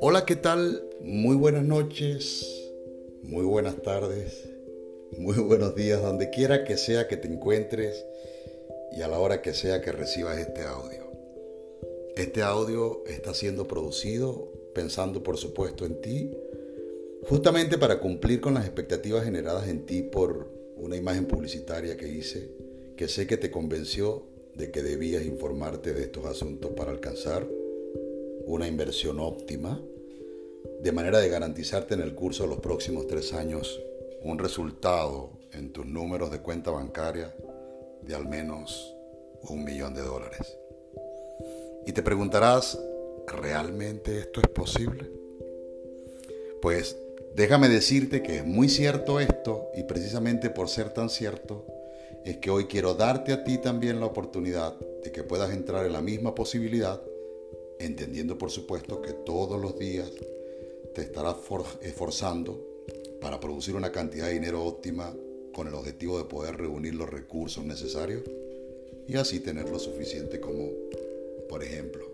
Hola, ¿qué tal? Muy buenas noches, muy buenas tardes, muy buenos días, donde quiera que sea que te encuentres y a la hora que sea que recibas este audio. Este audio está siendo producido pensando por supuesto en ti, justamente para cumplir con las expectativas generadas en ti por una imagen publicitaria que hice, que sé que te convenció de que debías informarte de estos asuntos para alcanzar una inversión óptima, de manera de garantizarte en el curso de los próximos tres años un resultado en tus números de cuenta bancaria de al menos un millón de dólares. Y te preguntarás, ¿realmente esto es posible? Pues déjame decirte que es muy cierto esto y precisamente por ser tan cierto es que hoy quiero darte a ti también la oportunidad de que puedas entrar en la misma posibilidad entendiendo por supuesto que todos los días te estarás esforzando para producir una cantidad de dinero óptima con el objetivo de poder reunir los recursos necesarios y así tener lo suficiente como, por ejemplo,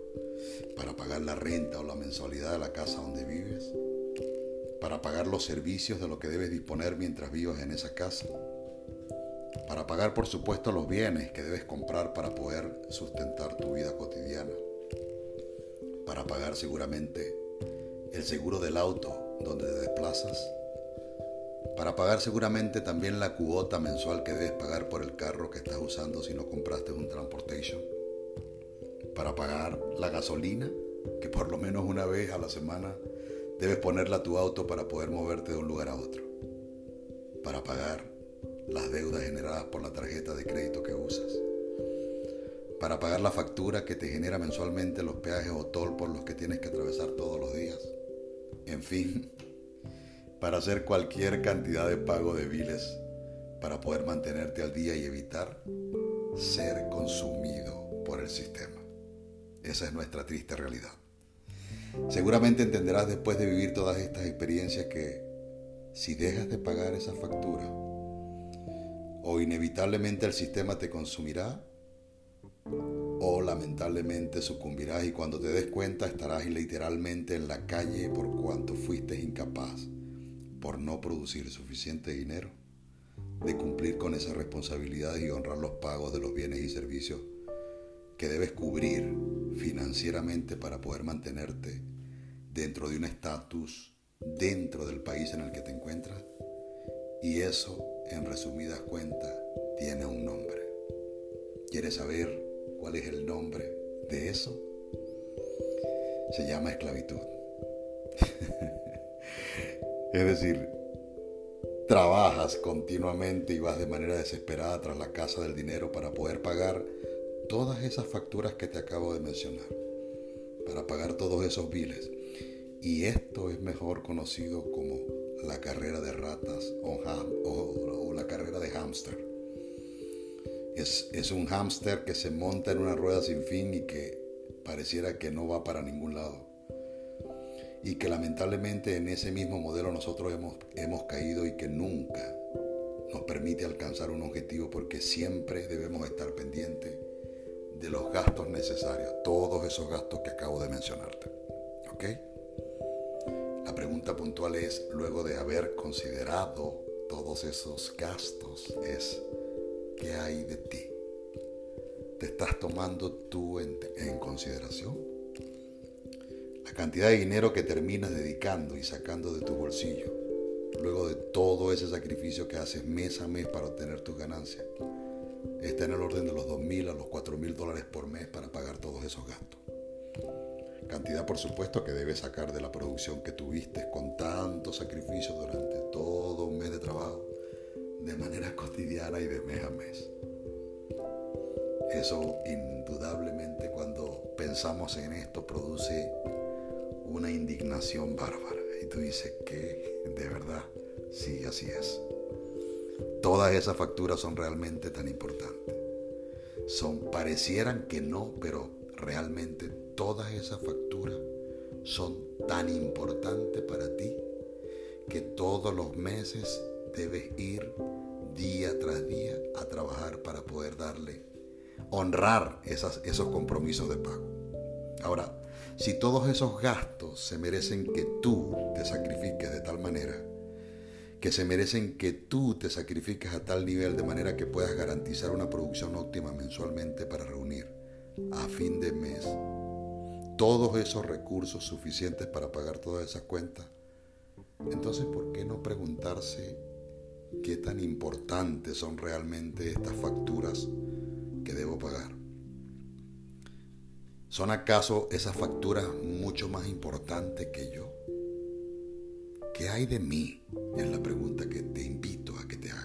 para pagar la renta o la mensualidad de la casa donde vives, para pagar los servicios de lo que debes disponer mientras vivas en esa casa, para pagar por supuesto los bienes que debes comprar para poder sustentar tu vida cotidiana. Para pagar seguramente el seguro del auto donde te desplazas, para pagar seguramente también la cuota mensual que debes pagar por el carro que estás usando si no compraste un transportation, para pagar la gasolina que por lo menos una vez a la semana debes ponerla a tu auto para poder moverte de un lugar a otro, para pagar las deudas generadas por la tarjeta de crédito que usas para pagar la factura que te genera mensualmente los peajes o toll por los que tienes que atravesar todos los días. En fin, para hacer cualquier cantidad de pago de biles para poder mantenerte al día y evitar ser consumido por el sistema. Esa es nuestra triste realidad. Seguramente entenderás después de vivir todas estas experiencias que si dejas de pagar esa factura, o inevitablemente el sistema te consumirá o lamentablemente sucumbirás y cuando te des cuenta estarás literalmente en la calle por cuanto fuiste incapaz por no producir suficiente dinero de cumplir con esas responsabilidades y honrar los pagos de los bienes y servicios que debes cubrir financieramente para poder mantenerte dentro de un estatus dentro del país en el que te encuentras. Y eso, en resumidas cuentas, tiene un nombre. ¿Quieres saber ¿Cuál es el nombre de eso? Se llama esclavitud. es decir, trabajas continuamente y vas de manera desesperada tras la casa del dinero para poder pagar todas esas facturas que te acabo de mencionar, para pagar todos esos biles. Y esto es mejor conocido como la carrera de ratas o, la carrera de hámster. Es, un hámster que se monta en una rueda sin fin y que pareciera que no va para ningún lado. Y que lamentablemente en ese mismo modelo nosotros hemos, hemos caído y que nunca nos permite alcanzar un objetivo porque siempre debemos estar pendientes de los gastos necesarios, todos esos gastos que acabo de mencionarte. ¿Ok? Pregunta puntual es, luego de haber considerado todos esos gastos, es, ¿Qué hay de ti? ¿Te estás tomando tú en, consideración? La cantidad de dinero que terminas dedicando y sacando de tu bolsillo, luego de todo ese sacrificio que haces mes a mes para obtener tus ganancias, está en el orden de los 2.000 a los 4.000 dólares por mes para pagar todos esos gastos. Cantidad, por supuesto, que debes sacar de la producción que tuviste con tanto sacrificio durante todo un mes de trabajo de manera cotidiana y de mes a mes. Eso indudablemente cuando pensamos en esto produce una indignación bárbara. Y tú dices que de verdad, sí, así es. Todas esas facturas son realmente tan importantes. Son, parecieran que no, pero realmente todas esas facturas son tan importantes para ti que todos los meses debes ir día tras día a trabajar para poder darle honrar esos compromisos de pago. Ahora, si todos esos gastos se merecen que tú te sacrifiques de tal manera, que se merecen que tú te sacrifiques a tal nivel de manera que puedas garantizar una producción óptima mensualmente para reunir a fin de mes todos esos recursos suficientes para pagar todas esas cuentas, entonces ¿por qué no preguntarse qué tan importantes son realmente estas facturas que debo pagar? ¿Son acaso esas facturas mucho más importantes que yo? ¿Qué hay de mí? Es la pregunta que te invito a que te haga.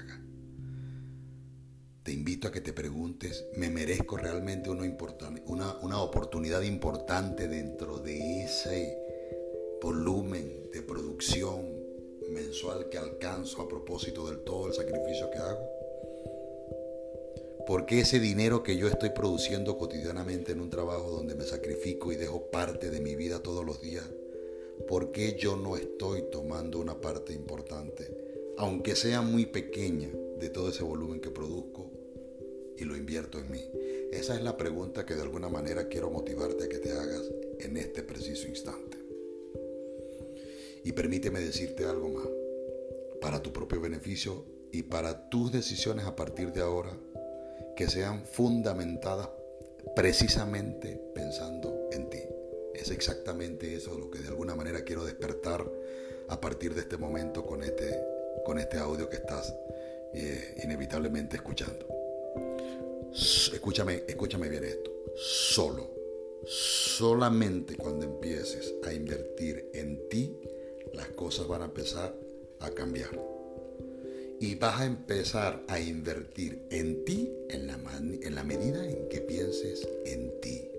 Te invito a que te preguntes, ¿me merezco realmente una, oportunidad importante dentro de ese volumen de producción mensual que alcanzo a propósito del todo el sacrificio que hago? ¿Por qué ese dinero que yo estoy produciendo cotidianamente en un trabajo donde me sacrifico y dejo parte de mi vida todos los días ¿por qué yo no estoy tomando una parte importante, aunque sea muy pequeña, de todo ese volumen que produzco y lo invierto en mí? Esa es la pregunta que de alguna manera quiero motivarte a que te hagas en este preciso instante. Y permíteme decirte algo más, para tu propio beneficio y para tus decisiones a partir de ahora, que sean fundamentadas precisamente pensando en ti. Es exactamente eso lo que de alguna manera quiero despertar a partir de este momento con este, con este audio que estás eh, inevitablemente escuchando. Escúchame, escúchame bien esto. Solo, solamente cuando empieces a invertir en ti, las cosas van a empezar a cambiar. Y vas a empezar a invertir en ti en la, en la medida en que pienses en ti.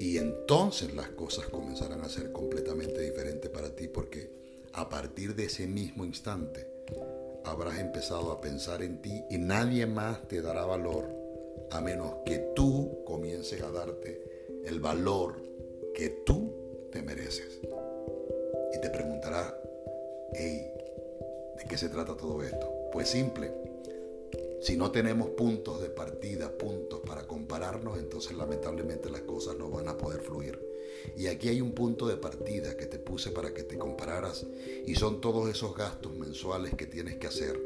Y entonces las cosas comenzarán a ser completamente diferentes para ti porque a partir de ese mismo instante habrás empezado a pensar en ti y nadie más te dará valor a menos que tú comiences a darte el valor que tú te mereces. Y te preguntará, hey, ¿de qué se trata todo esto? Pues simple si no tenemos puntos de partida, puntos para compararnos, entonces lamentablemente las cosas no van a poder fluir. Y aquí hay un punto de partida que te puse para que te compararas y son todos esos gastos mensuales que tienes que hacer,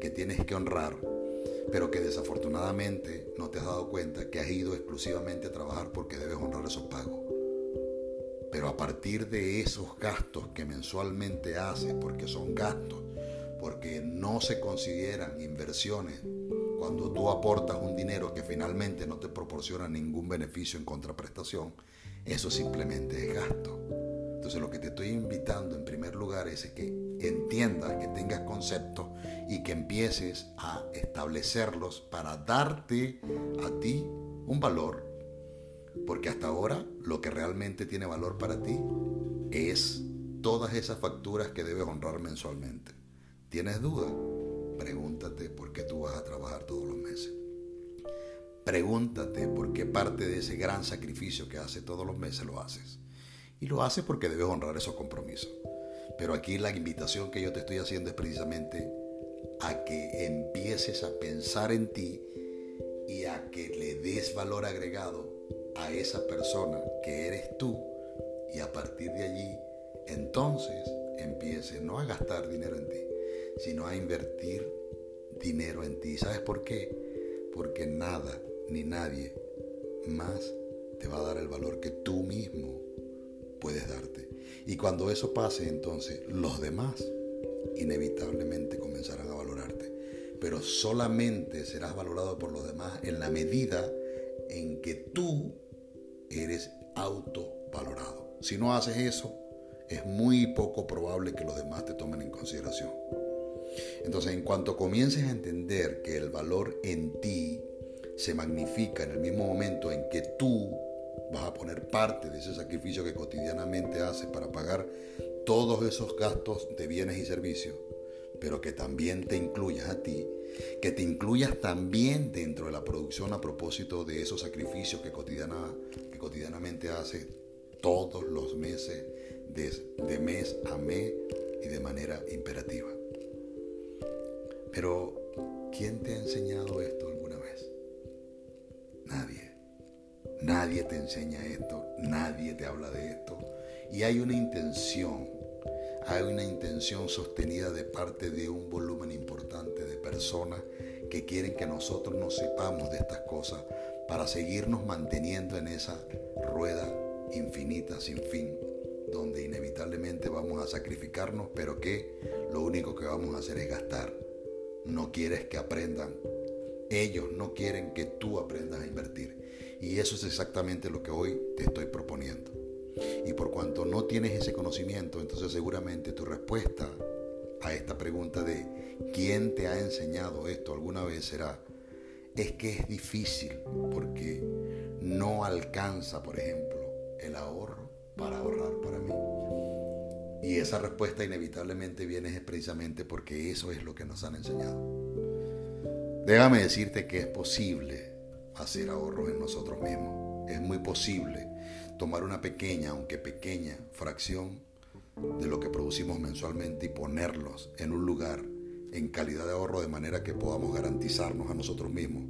que tienes que honrar, pero que desafortunadamente no te has dado cuenta que has ido exclusivamente a trabajar porque debes honrar esos pagos. Pero a partir de esos gastos que mensualmente haces, porque son gastos, porque no se consideran inversiones cuando tú aportas un dinero que finalmente no te proporciona ningún beneficio en contraprestación, eso simplemente es gasto. Entonces lo que te estoy invitando en primer lugar es que entiendas, que tengas conceptos y que empieces a establecerlos para darte a ti un valor. Porque hasta ahora lo que realmente tiene valor para ti es todas esas facturas que debes honrar mensualmente. ¿Tienes duda? Pregúntate por qué tú vas a trabajar todos los meses. Pregúntate por qué parte de ese gran sacrificio que haces todos los meses lo haces. Y lo haces porque debes honrar esos compromisos. Pero aquí la invitación que yo te estoy haciendo es precisamente a que empieces a pensar en ti y a que le des valor agregado a esa persona que eres tú y a partir de allí entonces empieces no a gastar dinero en ti, sino a invertir dinero en ti. ¿Sabes por qué? Porque nada ni nadie más te va a dar el valor que tú mismo puedes darte. Y cuando eso pase, entonces los demás inevitablemente comenzarán a valorarte. Pero solamente serás valorado por los demás en la medida en que tú eres autovalorado. Si no haces eso, es muy poco probable que los demás te tomen en consideración. Entonces, en cuanto comiences a entender que el valor en ti se magnifica en el mismo momento en que tú vas a poner parte de ese sacrificio que cotidianamente haces para pagar todos esos gastos de bienes y servicios, pero que también te incluyas a ti, que te incluyas también dentro de la producción a propósito de esos sacrificios que, cotidiana, que cotidianamente haces todos los meses, de, de mes a mes y de manera imperativa. Pero, ¿quién te ha enseñado esto? Nadie te enseña esto, nadie te habla de esto. Y hay una intención, hay una intención sostenida de parte de un volumen importante de personas que quieren que nosotros no sepamos de estas cosas para seguirnos manteniendo en esa rueda infinita, sin fin, donde inevitablemente vamos a sacrificarnos, pero que lo único que vamos a hacer es gastar. No quieres que aprendan. Ellos no quieren que tú aprendas a invertir. Y eso es exactamente lo que hoy te estoy proponiendo. Y por cuanto no tienes ese conocimiento, entonces seguramente tu respuesta a esta pregunta de ¿quién te ha enseñado esto alguna vez será? Es que es difícil porque no alcanza, por ejemplo, el ahorro para ahorrar para mí. Y esa respuesta inevitablemente viene precisamente porque eso es lo que nos han enseñado. Déjame decirte que es posible hacer ahorros en nosotros mismos. Es muy posible tomar una pequeña, aunque pequeña, fracción de lo que producimos mensualmente y ponerlos en un lugar en calidad de ahorro de manera que podamos garantizarnos a nosotros mismos.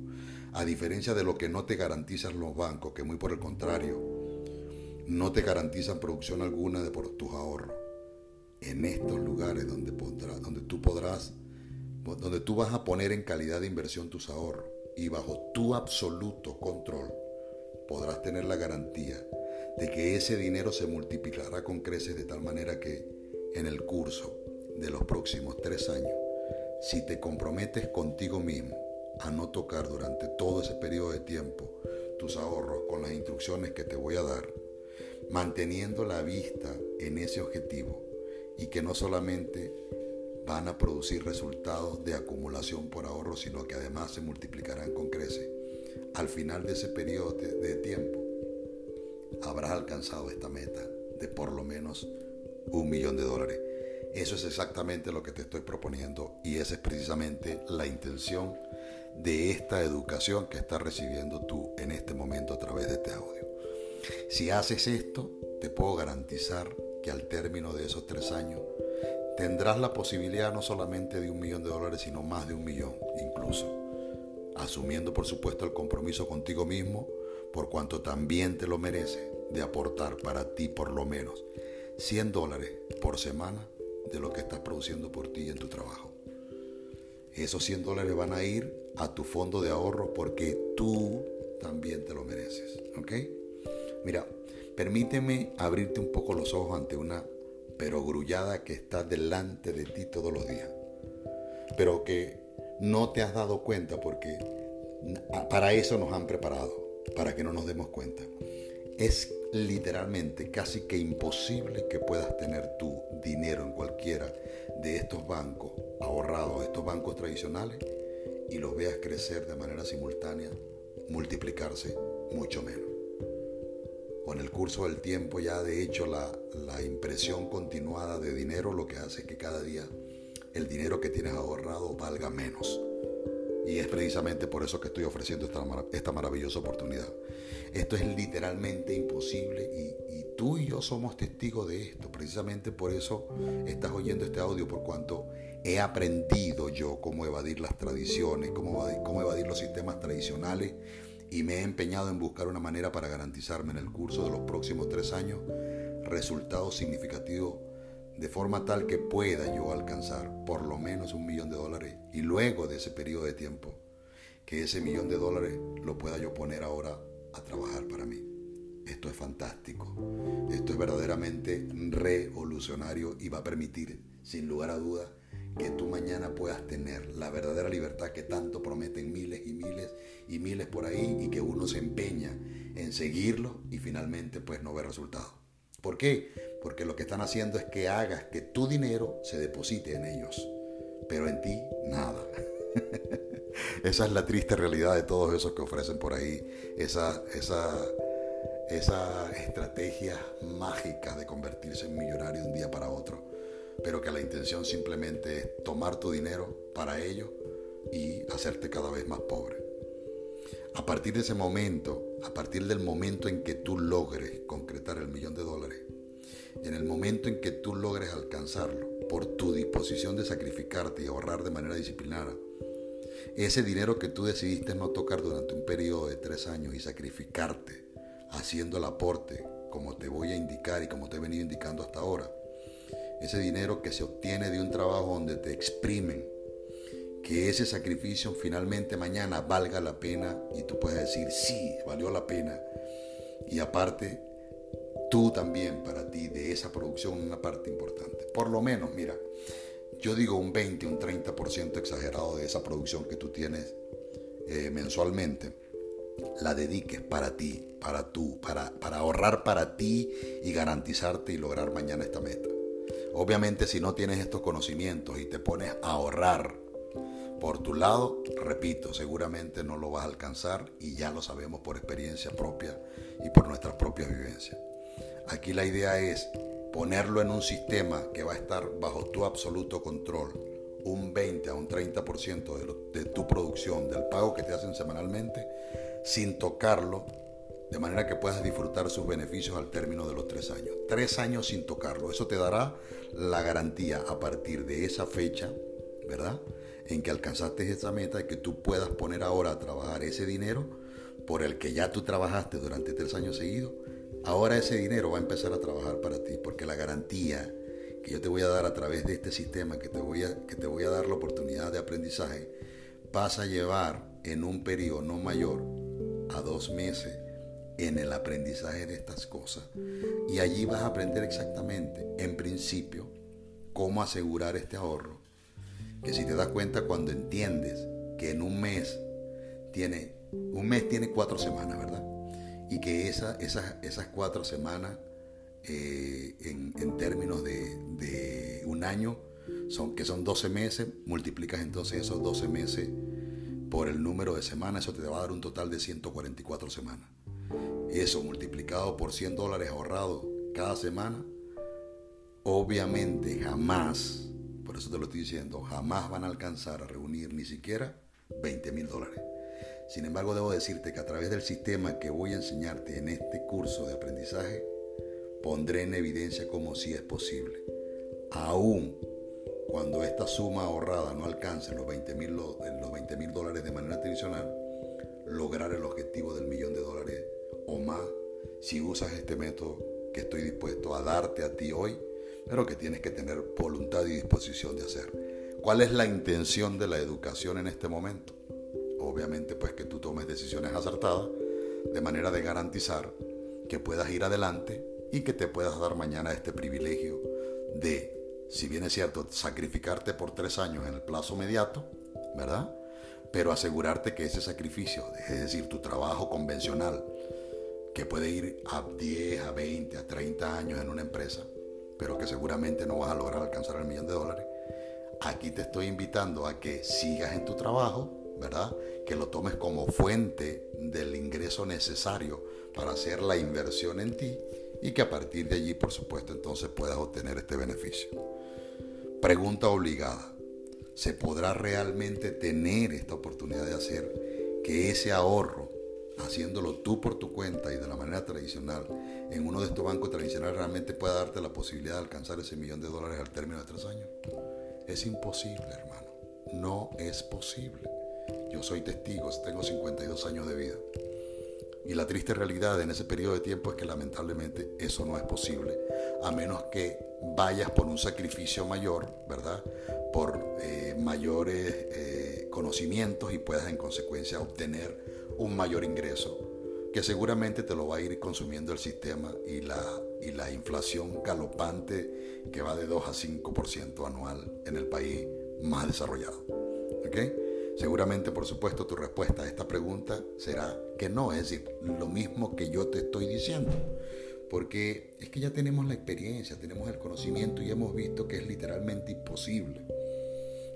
A diferencia de lo que no te garantizan los bancos, que muy por el contrario, no te garantizan producción alguna de por tus ahorros. En estos lugares donde, donde tú podrás, donde tú vas a poner en calidad de inversión tus ahorros y bajo tu absoluto control, podrás tener la garantía de que ese dinero se multiplicará con creces de tal manera que en el curso de los próximos tres años, si te comprometes contigo mismo a no tocar durante todo ese periodo de tiempo tus ahorros con las instrucciones que te voy a dar, manteniendo la vista en ese objetivo y que no solamente van a producir resultados de acumulación por ahorro, sino que además se multiplicarán con creces. Al final de ese periodo de tiempo, habrás alcanzado esta meta de por lo menos un millón de dólares. Eso es exactamente lo que te estoy proponiendo y esa es precisamente la intención de esta educación que estás recibiendo tú en este momento a través de este audio. Si haces esto, te puedo garantizar que al término de esos tres años tendrás la posibilidad no solamente de un millón de dólares, sino más de un millón incluso, asumiendo por supuesto el compromiso contigo mismo, por cuanto también te lo mereces de aportar para ti por lo menos 100 dólares por semana de lo que estás produciendo por ti en tu trabajo. Esos 100 dólares van a ir a tu fondo de ahorro porque tú también te lo mereces. ¿Ok? Mira, permíteme abrirte un poco los ojos ante una perogrullada que está delante de ti todos los días. Pero que no te has dado cuenta porque para eso nos han preparado, para que no nos demos cuenta. Es literalmente casi que imposible que puedas tener tu dinero en cualquiera de estos bancos ahorrados, estos bancos tradicionales, y los veas crecer de manera simultánea, multiplicarse mucho menos. Con el curso del tiempo ya de hecho la, la impresión continuada de dinero lo que hace que cada día el dinero que tienes ahorrado valga menos. Y es precisamente por eso que estoy ofreciendo esta, esta maravillosa oportunidad. Esto es literalmente imposible y, tú y yo somos testigos de esto. Precisamente por eso estás oyendo este audio, por cuanto he aprendido yo cómo evadir las tradiciones, cómo cómo evadir los sistemas tradicionales y me he empeñado en buscar una manera para garantizarme en el curso de los próximos tres años resultados significativos de forma tal que pueda yo alcanzar por lo menos un millón de dólares y luego de ese periodo de tiempo, que ese millón de dólares lo pueda yo poner ahora a trabajar para mí. Esto es fantástico, esto es verdaderamente revolucionario y va a permitir, sin lugar a dudas, que tú mañana puedas tener la verdadera libertad que tanto prometen miles y miles y miles por ahí y que uno se empeña en seguirlo y finalmente pues no ve resultados. ¿Por qué? Porque lo que están haciendo es que hagas que tu dinero se deposite en ellos, pero en ti nada. esa es la triste realidad de todos esos que ofrecen por ahí esa, esa, esa estrategia mágica de convertirse en millonario de un día para otro, pero que la intención simplemente es tomar tu dinero para ello y hacerte cada vez más pobre. A partir de ese momento, a partir del momento en que tú logres concretar el millón de dólares, en el momento en que tú logres alcanzarlo, por tu disposición de sacrificarte y ahorrar de manera disciplinada, ese dinero que tú decidiste no tocar durante un periodo de tres años y sacrificarte haciendo el aporte, como te voy a indicar y como te he venido indicando hasta ahora. Ese dinero que se obtiene de un trabajo donde te exprimen, que ese sacrificio finalmente mañana valga la pena y tú puedes decir, sí, valió la pena. Y aparte, tú también para ti de esa producción una parte importante. Por lo menos, mira, yo digo un 20, un 30% exagerado de esa producción que tú tienes eh, mensualmente, la dediques para ti, para tú, para, para ahorrar para ti y garantizarte y lograr mañana esta meta. Obviamente si no tienes estos conocimientos y te pones a ahorrar por tu lado, repito, seguramente no lo vas a alcanzar y ya lo sabemos por experiencia propia y por nuestras propias vivencias. Aquí la idea es ponerlo en un sistema que va a estar bajo tu absoluto control, un 20 a un 30% de, de tu producción, del pago que te hacen semanalmente, sin tocarlo, de manera que puedas disfrutar sus beneficios al término de los tres años. Tres años sin tocarlo. Eso te dará la garantía a partir de esa fecha, ¿verdad? En que alcanzaste esa meta y que tú puedas poner ahora a trabajar ese dinero por el que ya tú trabajaste durante tres años seguidos. Ahora ese dinero va a empezar a trabajar para ti, porque la garantía que yo te voy a dar a través de este sistema, que te voy a, que te voy a dar la oportunidad de aprendizaje, vas a llevar en un periodo no mayor a dos meses en el aprendizaje de estas cosas. Y allí vas a aprender exactamente, en principio, cómo asegurar este ahorro. Que si te das cuenta cuando entiendes que en un mes tiene, un mes tiene cuatro semanas, ¿verdad? Y que esa, esas, esas cuatro semanas eh, en, términos de, de, un año, son, que son 12 meses, multiplicas entonces esos 12 meses por el número de semanas, eso te va a dar un total de 144 semanas. Eso multiplicado por 100 dólares ahorrados cada semana, obviamente jamás, por eso te lo estoy diciendo, jamás van a alcanzar a reunir ni siquiera 20 mil dólares. Sin embargo, debo decirte que a través del sistema que voy a enseñarte en este curso de aprendizaje, pondré en evidencia cómo sí es posible. Aún cuando esta suma ahorrada no alcance los 20 mil dólares de manera tradicional, lograr el objetivo del millón de dólares o más si usas este método que estoy dispuesto a darte a ti hoy, pero que tienes que tener voluntad y disposición de hacer. ¿Cuál es la intención de la educación en este momento? Obviamente pues que tú tomes decisiones acertadas de manera de garantizar que puedas ir adelante y que te puedas dar mañana este privilegio de si bien es cierto, sacrificarte por tres años en el plazo inmediato, ¿verdad? Pero asegurarte que ese sacrificio, es decir, tu trabajo convencional, que puede ir a 10, a 20, a 30 años en una empresa, pero que seguramente no vas a lograr alcanzar el millón de dólares, aquí te estoy invitando a que sigas en tu trabajo, ¿verdad? Que lo tomes como fuente del ingreso necesario para hacer la inversión en ti y que a partir de allí, por supuesto, entonces puedas obtener este beneficio. Pregunta obligada. ¿Se podrá realmente tener esta oportunidad de hacer que ese ahorro, haciéndolo tú por tu cuenta y de la manera tradicional, en uno de estos bancos tradicionales realmente pueda darte la posibilidad de alcanzar ese millón de dólares al término de tres años? Es imposible, hermano. No es posible. Yo soy testigo, tengo 52 años de vida. Y la triste realidad en ese periodo de tiempo es que lamentablemente eso no es posible, a menos que vayas por un sacrificio mayor, ¿verdad? Por eh, mayores eh, conocimientos y puedas en consecuencia obtener un mayor ingreso, que seguramente te lo va a ir consumiendo el sistema y la, y la inflación galopante que va de 2 a 5% anual en el país más desarrollado. ¿Ok? Seguramente, por supuesto, tu respuesta a esta pregunta será que no, es decir, lo mismo que yo te estoy diciendo. Porque es que ya tenemos la experiencia, tenemos el conocimiento y hemos visto que es literalmente imposible.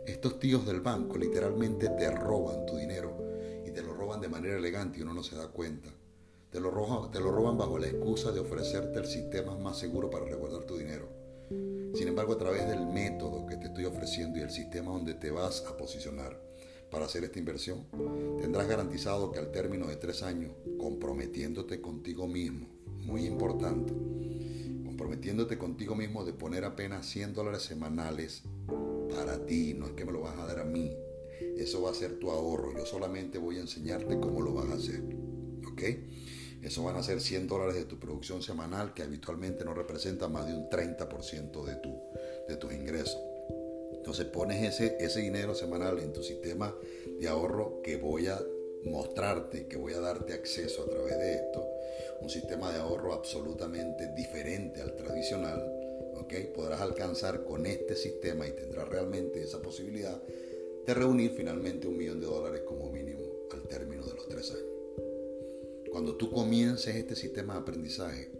Estos tíos del banco literalmente te roban tu dinero y te lo roban de manera elegante y uno no se da cuenta. Te lo, roban, bajo la excusa de ofrecerte el sistema más seguro para resguardar tu dinero. Sin embargo, a través del método que te estoy ofreciendo y el sistema donde te vas a posicionar, para hacer esta inversión, tendrás garantizado que al término de tres años, comprometiéndote contigo mismo, muy importante, comprometiéndote contigo mismo de poner apenas 100 dólares semanales para ti, no es que me lo vas a dar a mí, eso va a ser tu ahorro, yo solamente voy a enseñarte cómo lo vas a hacer, ¿ok? Eso van a ser 100 dólares de tu producción semanal que habitualmente no representa más de un 30% de, tu, de tus ingresos. Entonces pones ese, ese dinero semanal en tu sistema de ahorro que voy a mostrarte, que voy a darte acceso a través de esto, un sistema de ahorro absolutamente diferente al tradicional, ¿ok? Podrás alcanzar con este sistema y tendrás realmente esa posibilidad de reunir finalmente un millón de dólares como mínimo al término de los tres años. Cuando tú comiences este sistema de aprendizaje,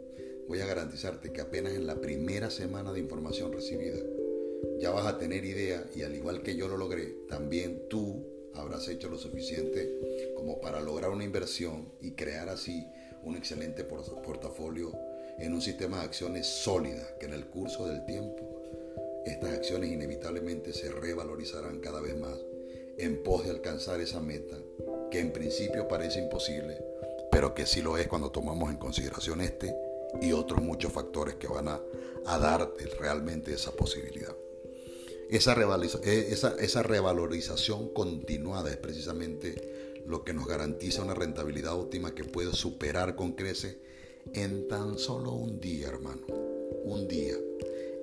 voy a garantizarte que apenas en la primera semana de información recibida, ya vas a tener idea y al igual que yo lo logré, también tú habrás hecho lo suficiente como para lograr una inversión y crear así un excelente portafolio en un sistema de acciones sólida que en el curso del tiempo estas acciones inevitablemente se revalorizarán cada vez más en pos de alcanzar esa meta que en principio parece imposible, pero que sí lo es cuando tomamos en consideración este y otros muchos factores que van a, a darte realmente esa posibilidad. Esa, eh, esa, esa revalorización continuada es precisamente lo que nos garantiza una rentabilidad óptima que puede superar con crece en tan solo un día, hermano. Un día.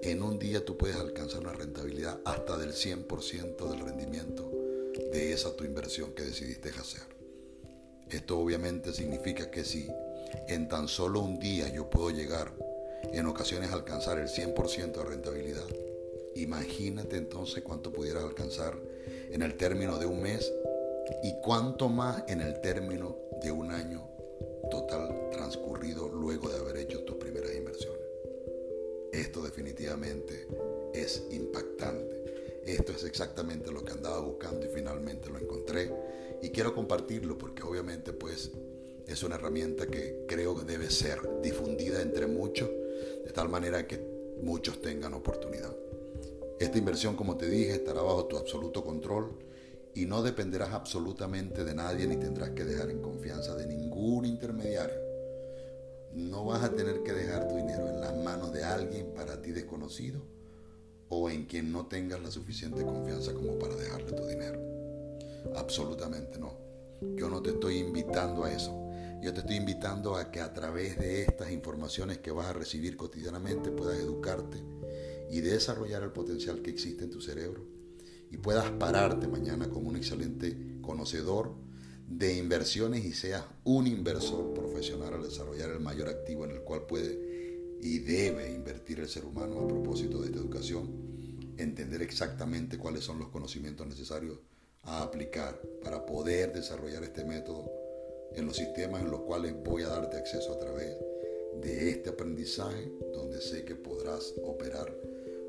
En un día tú puedes alcanzar una rentabilidad hasta del 100% del rendimiento de esa tu inversión que decidiste hacer. Esto obviamente significa que si en tan solo un día yo puedo llegar en ocasiones alcanzar el 100% de rentabilidad, Imagínate entonces cuánto pudieras alcanzar en el término de un mes y cuánto más en el término de un año total transcurrido luego de haber hecho tus primeras inversiones. Esto definitivamente es impactante. Esto es exactamente lo que andaba buscando y finalmente lo encontré. Y quiero compartirlo porque obviamente pues es una herramienta que creo que debe ser difundida entre muchos de tal manera que muchos tengan oportunidad. Esta inversión, como te dije, estará bajo tu absoluto control y no dependerás absolutamente de nadie ni tendrás que dejar en confianza de ningún intermediario. No vas a tener que dejar tu dinero en las manos de alguien para ti desconocido o en quien no tengas la suficiente confianza como para dejarle tu dinero. Absolutamente no. Yo no te estoy invitando a eso. Yo te estoy invitando a que a través de estas informaciones que vas a recibir cotidianamente puedas educarte y desarrollar el potencial que existe en tu cerebro y puedas pararte mañana como un excelente conocedor de inversiones y seas un inversor profesional al desarrollar el mayor activo en el cual puede y debe invertir el ser humano a propósito de esta educación, entender exactamente cuáles son los conocimientos necesarios a aplicar para poder desarrollar este método en los sistemas en los cuales voy a darte acceso a través de este aprendizaje donde sé que podrás operar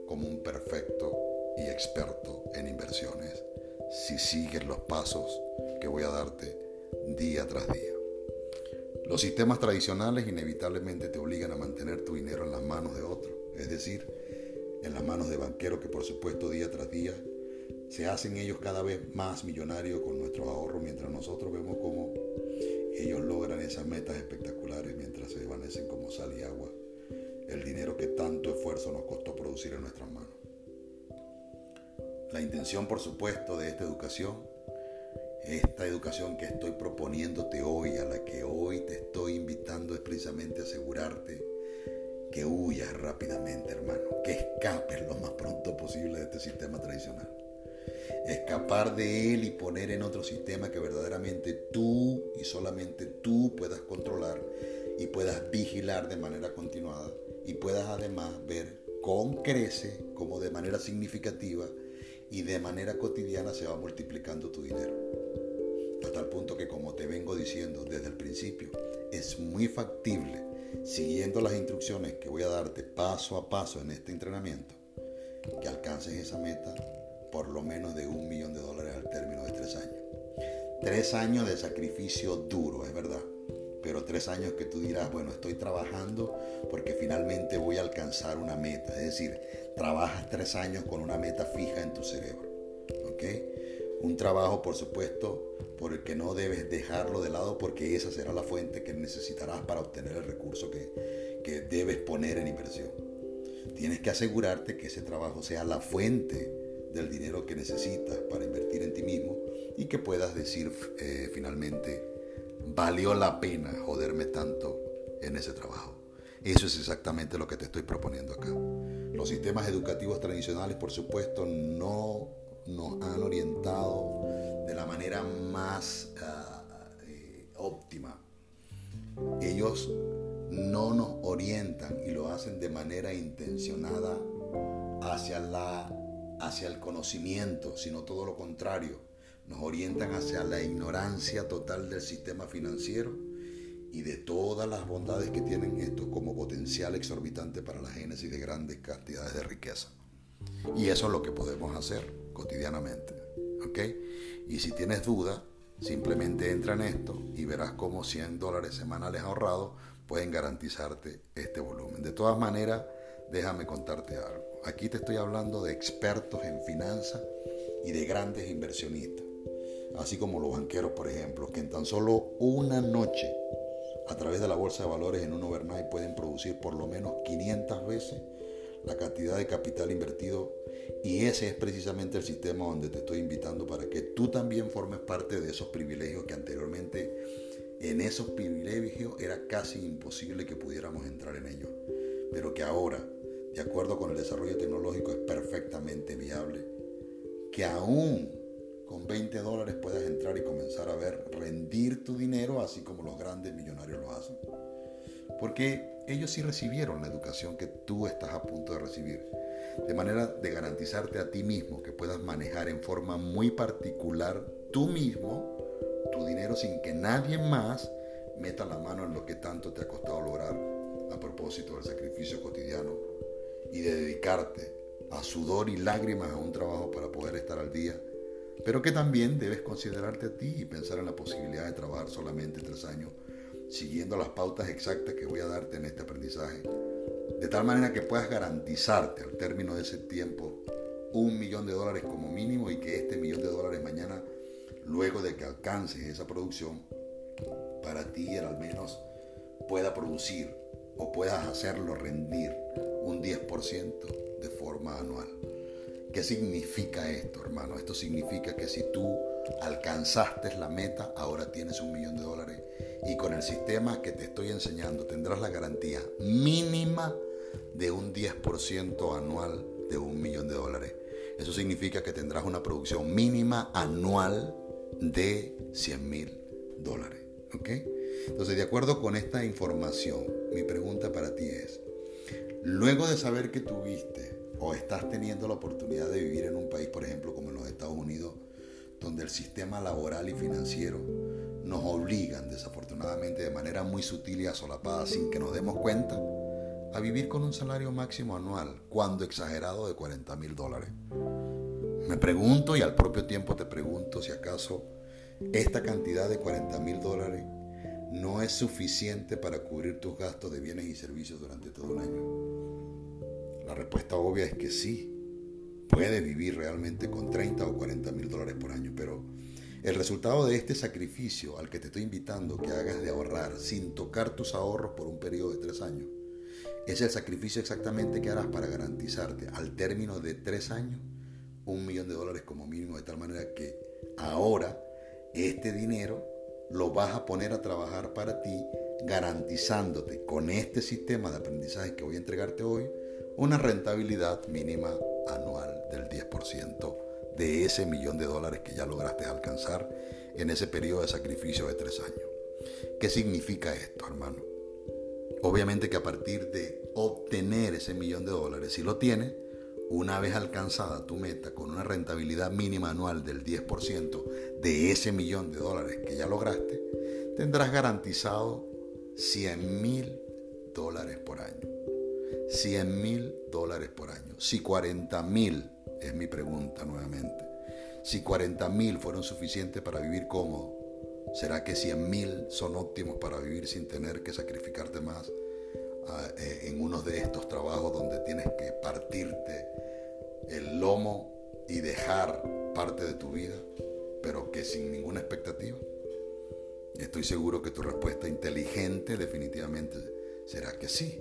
como un perfecto y experto en inversiones si sigues los pasos que voy a darte día tras día. Los sistemas tradicionales inevitablemente te obligan a mantener tu dinero en las manos de otro, es decir, en las manos de banqueros que por supuesto día tras día se hacen ellos cada vez más millonarios con nuestros ahorros mientras nosotros vemos cómo ellos logran esas metas espectaculares mientras se desvanecen como sal y agua el dinero que tanto esfuerzo nos costó producir en nuestras manos. La intención, por supuesto, de esta educación, esta educación que estoy proponiéndote hoy, a la que hoy te estoy invitando, es precisamente asegurarte que huyas rápidamente, hermano, que escapes lo más pronto posible de este sistema tradicional. Escapar de él y poner en otro sistema que verdaderamente tú y solamente tú puedas controlar y puedas vigilar de manera continuada y puedas además ver con crece como de manera significativa y de manera cotidiana se va multiplicando tu dinero. Hasta el punto que como te vengo diciendo desde el principio, es muy factible, siguiendo las instrucciones que voy a darte paso a paso en este entrenamiento, que alcances esa meta por lo menos de un millón de dólares al término de tres años. Tres años de sacrificio duro, es verdad pero tres años que tú dirás, bueno, estoy trabajando porque finalmente voy a alcanzar una meta. Es decir, trabajas tres años con una meta fija en tu cerebro. ¿Ok? Un trabajo, por supuesto, por el que no debes dejarlo de lado porque esa será la fuente que necesitarás para obtener el recurso que, que debes poner en inversión. Tienes que asegurarte que ese trabajo sea la fuente del dinero que necesitas para invertir en ti mismo y que puedas decir eh, finalmente valió la pena joderme tanto en ese trabajo. Eso es exactamente lo que te estoy proponiendo acá. Los sistemas educativos tradicionales, por supuesto, no nos han orientado de la manera más ah, eh, óptima. Ellos no nos orientan y lo hacen de manera intencionada hacia, la, hacia el conocimiento, sino todo lo contrario. Nos orientan hacia la ignorancia total del sistema financiero y de todas las bondades que tienen estos como potencial exorbitante para la génesis de grandes cantidades de riqueza. Y eso es lo que podemos hacer cotidianamente. ¿Ok? Y si tienes duda, simplemente entra en esto y verás cómo 100 dólares semanales ahorrados pueden garantizarte este volumen. De todas maneras, déjame contarte algo. Aquí te estoy hablando de expertos en finanzas y de grandes inversionistas, así como los banqueros, por ejemplo, que en tan solo una noche a través de la bolsa de valores en un overnight pueden producir por lo menos 500 veces la cantidad de capital invertido. Y ese es precisamente el sistema donde te estoy invitando para que tú también formes parte de esos privilegios que anteriormente en esos privilegios era casi imposible que pudiéramos entrar en ellos, pero que ahora, de acuerdo con el desarrollo tecnológico, es perfectamente viable, que aún con 20 dólares puedas entrar y comenzar a ver rendir tu dinero, así como los grandes millonarios lo hacen. Porque ellos sí recibieron la educación que tú estás a punto de recibir, de manera de garantizarte a ti mismo que puedas manejar en forma muy particular tú mismo tu dinero sin que nadie más meta la mano en lo que tanto te ha costado lograr a propósito del sacrificio cotidiano y de dedicarte a sudor y lágrimas a un trabajo para poder estar al día, pero que también debes considerarte a ti y pensar en la posibilidad de trabajar solamente tres años siguiendo las pautas exactas que voy a darte en este aprendizaje, de tal manera que puedas garantizarte al término de ese tiempo un millón de dólares como mínimo y que este millón de dólares mañana luego de que alcances esa producción, para ti al menos pueda producir o puedas hacerlo rendir un 10% de forma anual. ¿Qué significa esto, hermano? Esto significa que si tú alcanzaste la meta, ahora tienes un millón de dólares y con el sistema que te estoy enseñando tendrás la garantía mínima de un 10% anual de un millón de dólares. Eso significa que tendrás una producción mínima anual de 100 mil dólares. ¿Ok? Entonces, de acuerdo con esta información, mi pregunta para ti es, luego de saber que tuviste o estás teniendo la oportunidad de vivir en un país, por ejemplo, como en los Estados Unidos, donde el sistema laboral y financiero nos obligan, desafortunadamente, de manera muy sutil y asolapada, sin que nos demos cuenta, a vivir con un salario máximo anual, cuando exagerado de 40 mil dólares. Me pregunto y al propio tiempo te pregunto si acaso esta cantidad de 40 mil dólares no es suficiente para cubrir tus gastos de bienes y servicios durante todo un año. La respuesta obvia es que sí, puedes vivir realmente con 30 o 40 mil dólares por año, pero el resultado de este sacrificio al que te estoy invitando que hagas de ahorrar sin tocar tus ahorros por un periodo de tres años, es el sacrificio exactamente que harás para garantizarte al término de tres años un millón de dólares como mínimo, de tal manera que ahora este dinero lo vas a poner a trabajar para ti, garantizándote con este sistema de aprendizaje que voy a entregarte hoy, una rentabilidad mínima anual del 10% de ese millón de dólares que ya lograste alcanzar en ese periodo de sacrificio de tres años. ¿Qué significa esto, hermano? Obviamente que a partir de obtener ese millón de dólares, si lo tienes, una vez alcanzada tu meta con una rentabilidad mínima anual del 10% de ese millón de dólares que ya lograste, tendrás garantizado 100 mil dólares por año. 100 mil dólares por año. Si 40 mil, es mi pregunta nuevamente, si 40 mil fueron suficientes para vivir cómodo, ¿será que 100 mil son óptimos para vivir sin tener que sacrificarte más? Eh, en uno de estos trabajos donde tienes que partirte el lomo y dejar parte de tu vida, pero que sin ninguna expectativa? Estoy seguro que tu respuesta inteligente definitivamente será que sí.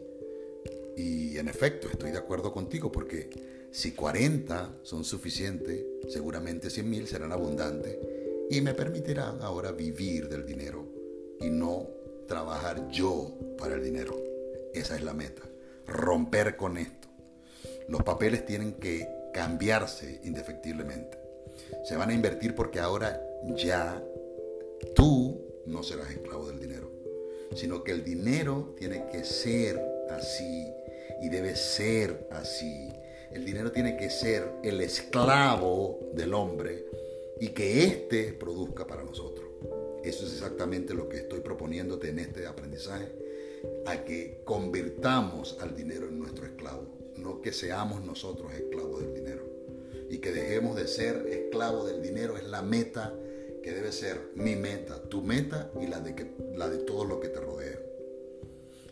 Y en efecto, estoy de acuerdo contigo porque si 40 son suficientes, seguramente 100 mil serán abundantes y me permitirán ahora vivir del dinero y no trabajar yo para el dinero. Esa es la meta. Romper con esto. Los papeles tienen que cambiarse indefectiblemente. Se van a invertir porque ahora ya tú no serás esclavo del dinero, sino que el dinero tiene que ser así y debe ser así. El dinero tiene que ser el esclavo del hombre y que éste produzca para nosotros. Eso es exactamente lo que estoy proponiéndote en este aprendizaje, a que convirtamos al dinero en nuestro esclavo, no que seamos nosotros esclavos del dinero. Y que dejemos de ser esclavos del dinero es la meta que debe ser mi meta, tu meta y la de, que, la de todo lo que te rodea.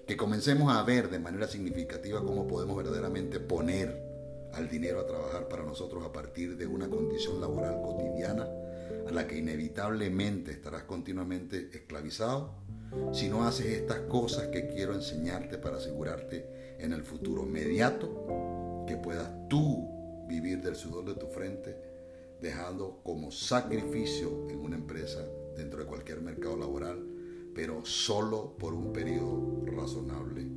Que comencemos a ver de manera significativa cómo podemos verdaderamente poner al dinero a trabajar para nosotros a partir de una condición laboral cotidiana a la que inevitablemente estarás continuamente esclavizado si no haces estas cosas que quiero enseñarte para asegurarte en el futuro inmediato que puedas tú vivir del sudor de tu frente dejando como sacrificio en una empresa dentro de cualquier mercado laboral, pero solo por un periodo razonable,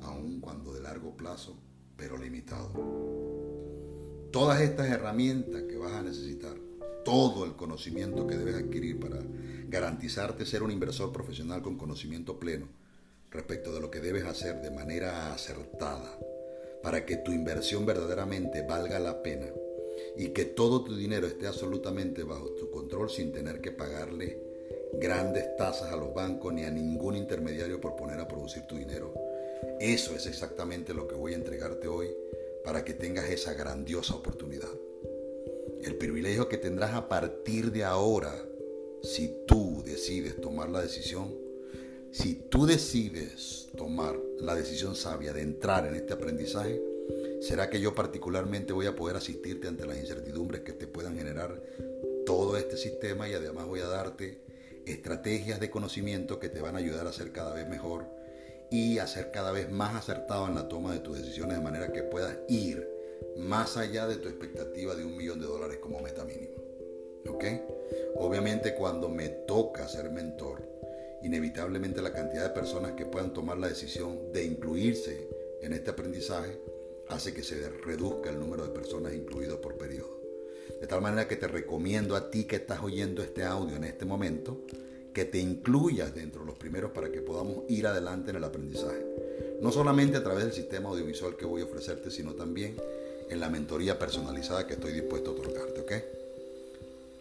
aun cuando de largo plazo, pero limitado. Todas estas herramientas que vas a necesitar todo el conocimiento que debes adquirir para garantizarte ser un inversor profesional con conocimiento pleno respecto de lo que debes hacer de manera acertada para que tu inversión verdaderamente valga la pena y que todo tu dinero esté absolutamente bajo tu control sin tener que pagarle grandes tasas a los bancos ni a ningún intermediario por poner a producir tu dinero. Eso es exactamente lo que voy a entregarte hoy para que tengas esa grandiosa oportunidad. El privilegio que tendrás a partir de ahora, si tú decides tomar la decisión, si tú decides tomar la decisión sabia de entrar en este aprendizaje, será que yo particularmente voy a poder asistirte ante las incertidumbres que te puedan generar todo este sistema y además voy a darte estrategias de conocimiento que te van a ayudar a ser cada vez mejor y a ser cada vez más acertado en la toma de tus decisiones de manera que puedas ir más allá de tu expectativa de un millón de dólares como meta mínima. ¿Ok? Obviamente cuando me toca ser mentor, inevitablemente la cantidad de personas que puedan tomar la decisión de incluirse en este aprendizaje hace que se reduzca el número de personas incluidas por periodo. De tal manera que te recomiendo a ti que estás oyendo este audio en este momento, que te incluyas dentro de los primeros para que podamos ir adelante en el aprendizaje. No solamente a través del sistema audiovisual que voy a ofrecerte, sino también en la mentoría personalizada que estoy dispuesto a otorgarte, ¿ok?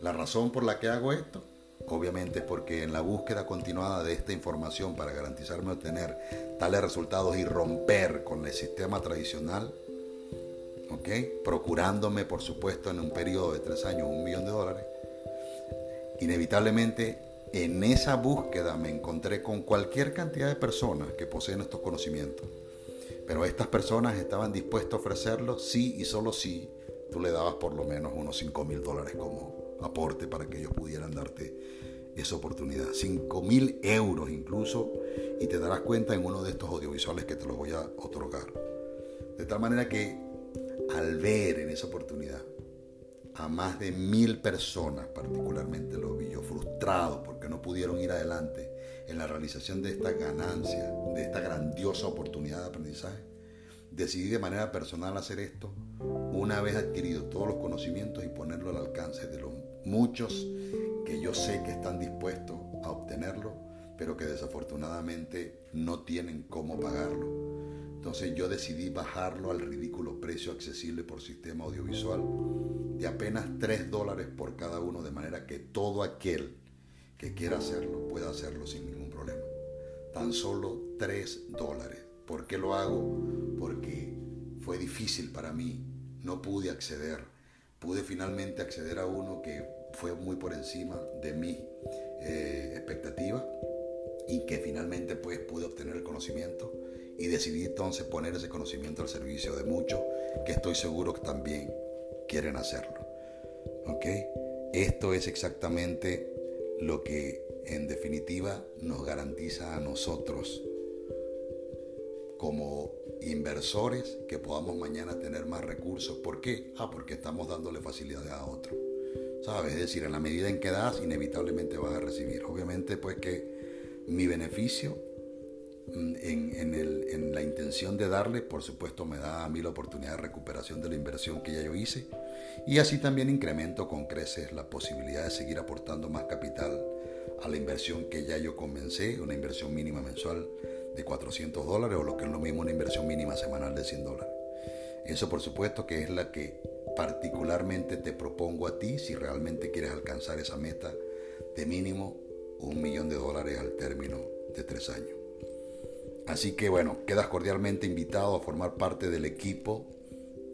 La razón por la que hago esto, obviamente es porque en la búsqueda continuada de esta información para garantizarme obtener tales resultados y romper con el sistema tradicional, Procurándome, por supuesto, en un periodo de tres años un millón de dólares, inevitablemente en esa búsqueda me encontré con cualquier cantidad de personas que poseen estos conocimientos pero estas personas estaban dispuestas a ofrecerlo sí y solo si tú le dabas por lo menos unos 5 mil dólares como aporte para que ellos pudieran darte esa oportunidad. 5 mil euros incluso y te darás cuenta en uno de estos audiovisuales que te los voy a otorgar. De tal manera que al ver en esa oportunidad a más de mil personas, particularmente los vi yo, frustrados porque no pudieron ir adelante en la realización de esta ganancia, de esta grandiosa oportunidad de aprendizaje, decidí de manera personal hacer esto una vez adquirido todos los conocimientos y ponerlo al alcance de los muchos que yo sé que están dispuestos a obtenerlo, pero que desafortunadamente no tienen cómo pagarlo. Entonces yo decidí bajarlo al ridículo precio accesible por sistema audiovisual de apenas 3 dólares por cada uno, de manera que todo aquel que quiera hacerlo pueda hacerlo sin ningún problema. Tan solo 3 dólares. ¿Por qué lo hago? Porque fue difícil para mí, no pude acceder. Pude finalmente acceder a uno que fue muy por encima de mi eh, expectativa y que finalmente pues pude obtener el conocimiento y decidí entonces poner ese conocimiento al servicio de muchos que estoy seguro que también quieren hacerlo. ¿Ok? Esto es exactamente lo que en definitiva nos garantiza a nosotros como inversores que podamos mañana tener más recursos. ¿Por qué? Ah, porque estamos dándole facilidades a otros. ¿sabes? Es decir, en la medida en que das, inevitablemente vas a recibir. Obviamente, pues que mi beneficio mm, en, la intención de darle, por supuesto, me da a mí la oportunidad de recuperación de la inversión que ya yo hice y así también incremento con creces la posibilidad de seguir aportando más capital a la inversión que ya yo comencé, una inversión mínima mensual de 400 dólares o lo que es lo mismo una inversión mínima semanal de 100 dólares. Eso por supuesto que es la que particularmente te propongo a ti si realmente quieres alcanzar esa meta de mínimo un millón de dólares al término de tres años. Así que bueno, quedas cordialmente invitado a formar parte del equipo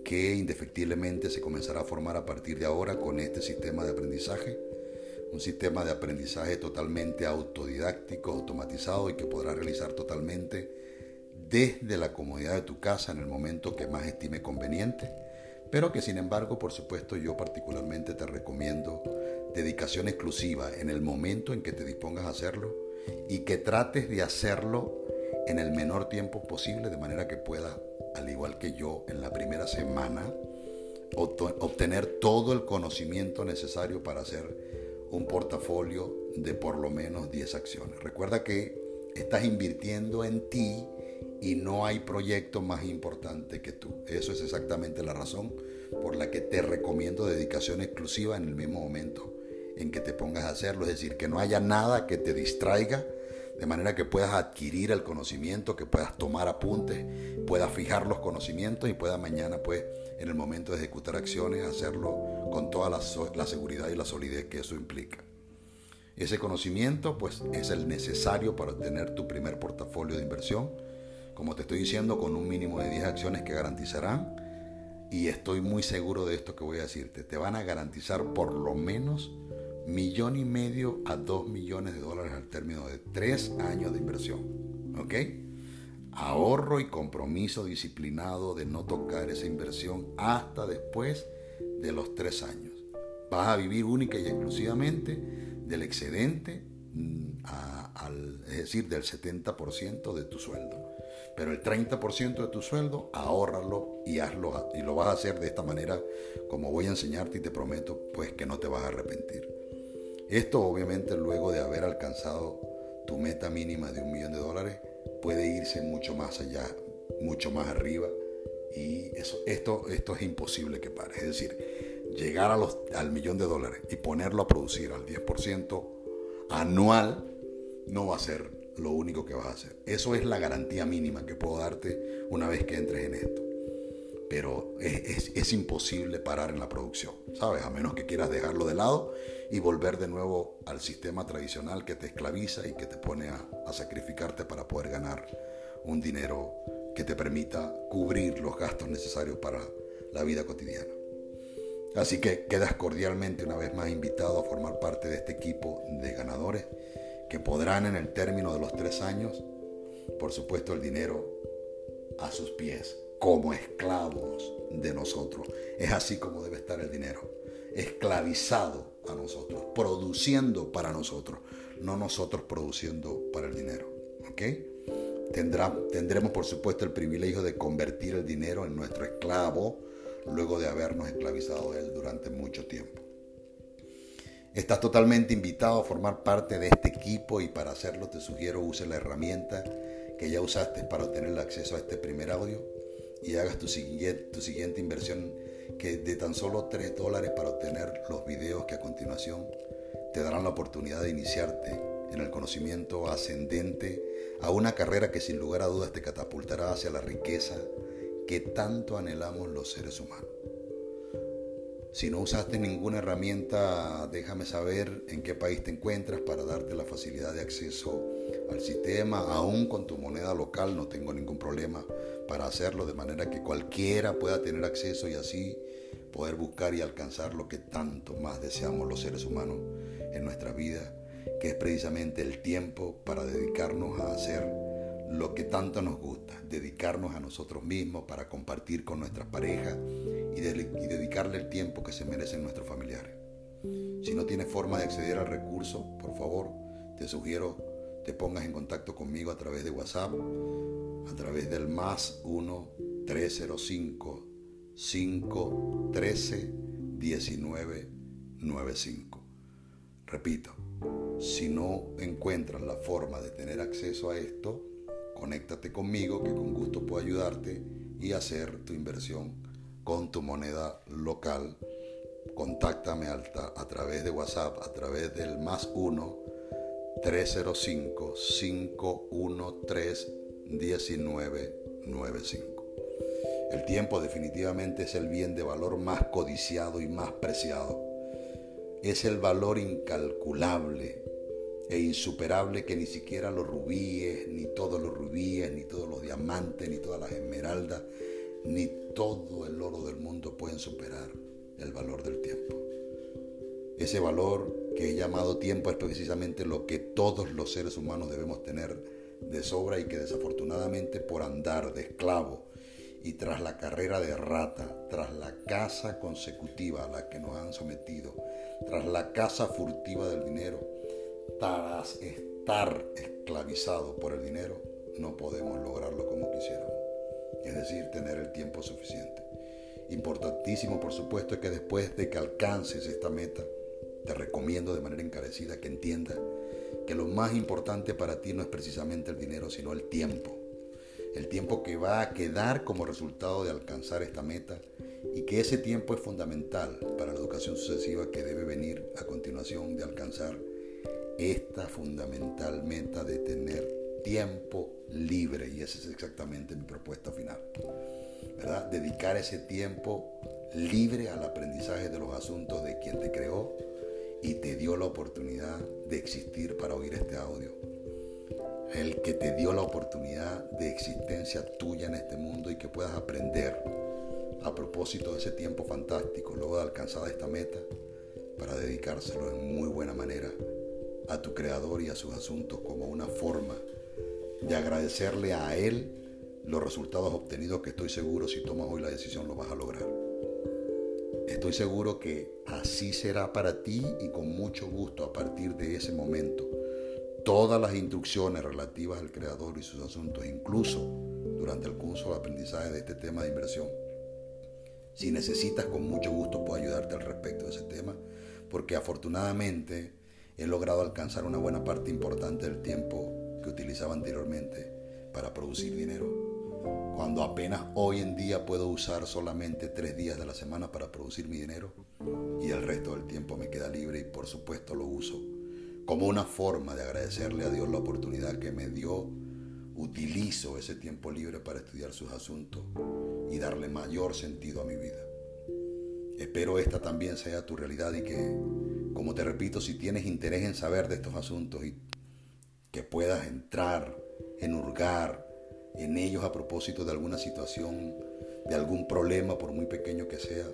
que indefectiblemente se comenzará a formar a partir de ahora con este sistema de aprendizaje. Un sistema de aprendizaje totalmente autodidáctico, automatizado y que podrás realizar totalmente desde la comodidad de tu casa en el momento que más estime conveniente, pero que sin embargo, por supuesto, yo particularmente te recomiendo dedicación exclusiva en el momento en que te dispongas a hacerlo y que trates de hacerlo en el menor tiempo posible de manera que puedas, al igual que yo, en la primera semana, obtener todo el conocimiento necesario para hacer un portafolio de por lo menos 10 acciones. Recuerda que estás invirtiendo en ti y no hay proyecto más importante que tú. Eso es exactamente la razón por la que te recomiendo dedicación exclusiva en el mismo momento en que te pongas a hacerlo. Es decir, que no haya nada que te distraiga de manera que puedas adquirir el conocimiento, que puedas tomar apuntes, puedas fijar los conocimientos y puedas mañana, pues, en el momento de ejecutar acciones, hacerlo con toda la, seguridad y la solidez que eso implica. Ese conocimiento, pues, es el necesario para obtener tu primer portafolio de inversión, como te estoy diciendo, con un mínimo de 10 acciones que garantizarán, y estoy muy seguro de esto que voy a decirte, te van a garantizar por lo menos millón y medio a dos millones de dólares al término de tres años de inversión. ¿Ok? Ahorro y compromiso disciplinado de no tocar esa inversión hasta después de los tres años. Vas a vivir única y exclusivamente del excedente, mm, al, es decir, del 70% de tu sueldo. Pero el 30% de tu sueldo, ahórralo y hazlo. Y lo vas a hacer de esta manera, como voy a enseñarte y te prometo, pues que no te vas a arrepentir. Esto obviamente luego de haber alcanzado tu meta mínima de un millón de dólares puede irse mucho más allá, mucho más arriba y eso, esto, esto es imposible que pare. Es decir, llegar a los, al millón de dólares y ponerlo a producir al 10% anual no va a ser lo único que vas a hacer. Eso es la garantía mínima que puedo darte una vez que entres en esto pero es, imposible parar en la producción, ¿sabes? A menos que quieras dejarlo de lado y volver de nuevo al sistema tradicional que te esclaviza y que te pone a, a sacrificarte para poder ganar un dinero que te permita cubrir los gastos necesarios para la vida cotidiana. Así que quedas cordialmente una vez más invitado a formar parte de este equipo de ganadores que podrán en el término de los tres años, por supuesto, el dinero a sus pies como esclavos de nosotros. Es así como debe estar el dinero, esclavizado a nosotros, produciendo para nosotros, no nosotros produciendo para el dinero. ¿Ok? Tendrá, tendremos por supuesto el privilegio de convertir el dinero en nuestro esclavo luego de habernos esclavizado a él durante mucho tiempo. Estás totalmente invitado a formar parte de este equipo y para hacerlo te sugiero use la herramienta que ya usaste para obtener acceso a este primer audio y hagas tu siguiente, inversión que de tan solo 3 dólares para obtener los videos que a continuación te darán la oportunidad de iniciarte en el conocimiento ascendente a una carrera que sin lugar a dudas te catapultará hacia la riqueza que tanto anhelamos los seres humanos. Si no usaste ninguna herramienta, déjame saber en qué país te encuentras para darte la facilidad de acceso al sistema, aún con tu moneda local, no tengo ningún problema para hacerlo de manera que cualquiera pueda tener acceso y así poder buscar y alcanzar lo que tanto más deseamos los seres humanos en nuestra vida, que es precisamente el tiempo para dedicarnos a hacer lo que tanto nos gusta, dedicarnos a nosotros mismos para compartir con nuestras parejas y, dedicarle el tiempo que se merecen nuestros familiares. Si no tienes forma de acceder al recurso, por favor, te sugiero te pongas en contacto conmigo a través de WhatsApp, a través del más 1 305 513 19 1095. Repito, si no encuentras la forma de tener acceso a esto, conéctate conmigo que con gusto puedo ayudarte y hacer tu inversión con tu moneda local. Contáctame a través de WhatsApp, a través del más 1 305 513 1995. El tiempo definitivamente es el bien de valor más codiciado y más preciado. Es el valor incalculable e insuperable que ni siquiera los rubíes, ni todos los rubíes, ni todos los diamantes, ni todas las esmeraldas, ni todo el oro del mundo pueden superar el valor del tiempo. Ese valor que he llamado tiempo es precisamente lo que todos los seres humanos debemos tener de sobra y que desafortunadamente por andar de esclavo y tras la carrera de rata, tras la casa consecutiva a la que nos han sometido, tras la casa furtiva del dinero, tras estar esclavizado por el dinero, no podemos lograrlo como quisiéramos. Es decir, tener el tiempo suficiente. Importantísimo, por supuesto, es que después de que alcances esta meta, te recomiendo de manera encarecida que entiendas que lo más importante para ti no es precisamente el dinero, sino el tiempo. El tiempo que va a quedar como resultado de alcanzar esta meta y que ese tiempo es fundamental para la educación sucesiva que debe venir a continuación de alcanzar esta fundamental meta de tener tiempo libre y esa es exactamente mi propuesta final. ¿verdad? Dedicar ese tiempo libre al aprendizaje de los asuntos de quien te creó, y te dio la oportunidad de existir para oír este audio. El que te dio la oportunidad de existencia tuya en este mundo y que puedas aprender a propósito de ese tiempo fantástico, luego de alcanzar esta meta, para dedicárselo en muy buena manera a tu creador y a sus asuntos como una forma de agradecerle a Él los resultados obtenidos que estoy seguro si tomas hoy la decisión lo vas a lograr. Estoy seguro que así será para ti y con mucho gusto a partir de ese momento. Todas las instrucciones relativas al creador y sus asuntos, incluso durante el curso de aprendizaje de este tema de inversión. Si necesitas, con mucho gusto puedo ayudarte al respecto de ese tema, porque afortunadamente he logrado alcanzar una buena parte importante del tiempo que utilizaba anteriormente para producir dinero cuando apenas hoy en día puedo usar solamente tres días de la semana para producir mi dinero y el resto del tiempo me queda libre y por supuesto lo uso como una forma de agradecerle a Dios la oportunidad que me dio. Utilizo ese tiempo libre para estudiar sus asuntos y darle mayor sentido a mi vida. Espero esta también sea tu realidad y que, como te repito, si tienes interés en saber de estos asuntos y que puedas entrar, en hurgar, en ellos a propósito de alguna situación, de algún problema, por muy pequeño que sea,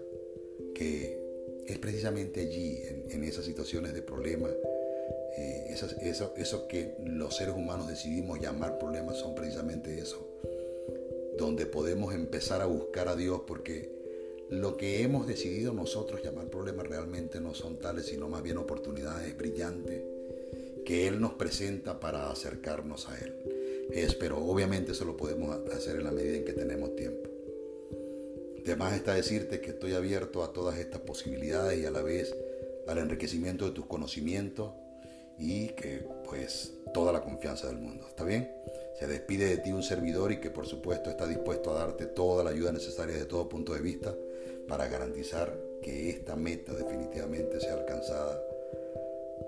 que es precisamente allí, en, esas situaciones de problema, eh, eso, eso que los seres humanos decidimos llamar problemas son precisamente eso, donde podemos empezar a buscar a Dios porque lo que hemos decidido nosotros llamar problemas realmente no son tales, sino más bien oportunidades brillantes que Él nos presenta para acercarnos a Él es, pero obviamente eso lo podemos hacer en la medida en que tenemos tiempo. Además está decirte que estoy abierto a todas estas posibilidades y a la vez al enriquecimiento de tus conocimientos y que pues toda la confianza del mundo. ¿Está bien? Se despide de ti un servidor y que por supuesto está dispuesto a darte toda la ayuda necesaria de todo punto de vista para garantizar que esta meta definitivamente sea alcanzada.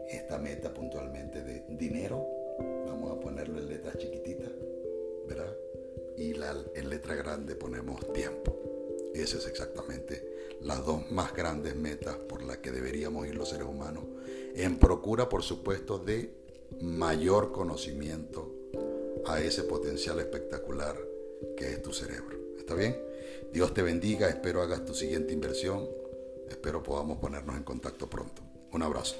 Esta meta puntualmente de dinero vamos a ponerlo en letra chiquitita, ¿verdad? Y la, en letra grande ponemos tiempo. Esas es exactamente las dos más grandes metas por las que deberíamos ir los seres humanos, en procura, por supuesto, de mayor conocimiento a ese potencial espectacular que es tu cerebro. ¿Está bien? Dios te bendiga, espero hagas tu siguiente inversión, espero podamos ponernos en contacto pronto. Un abrazo.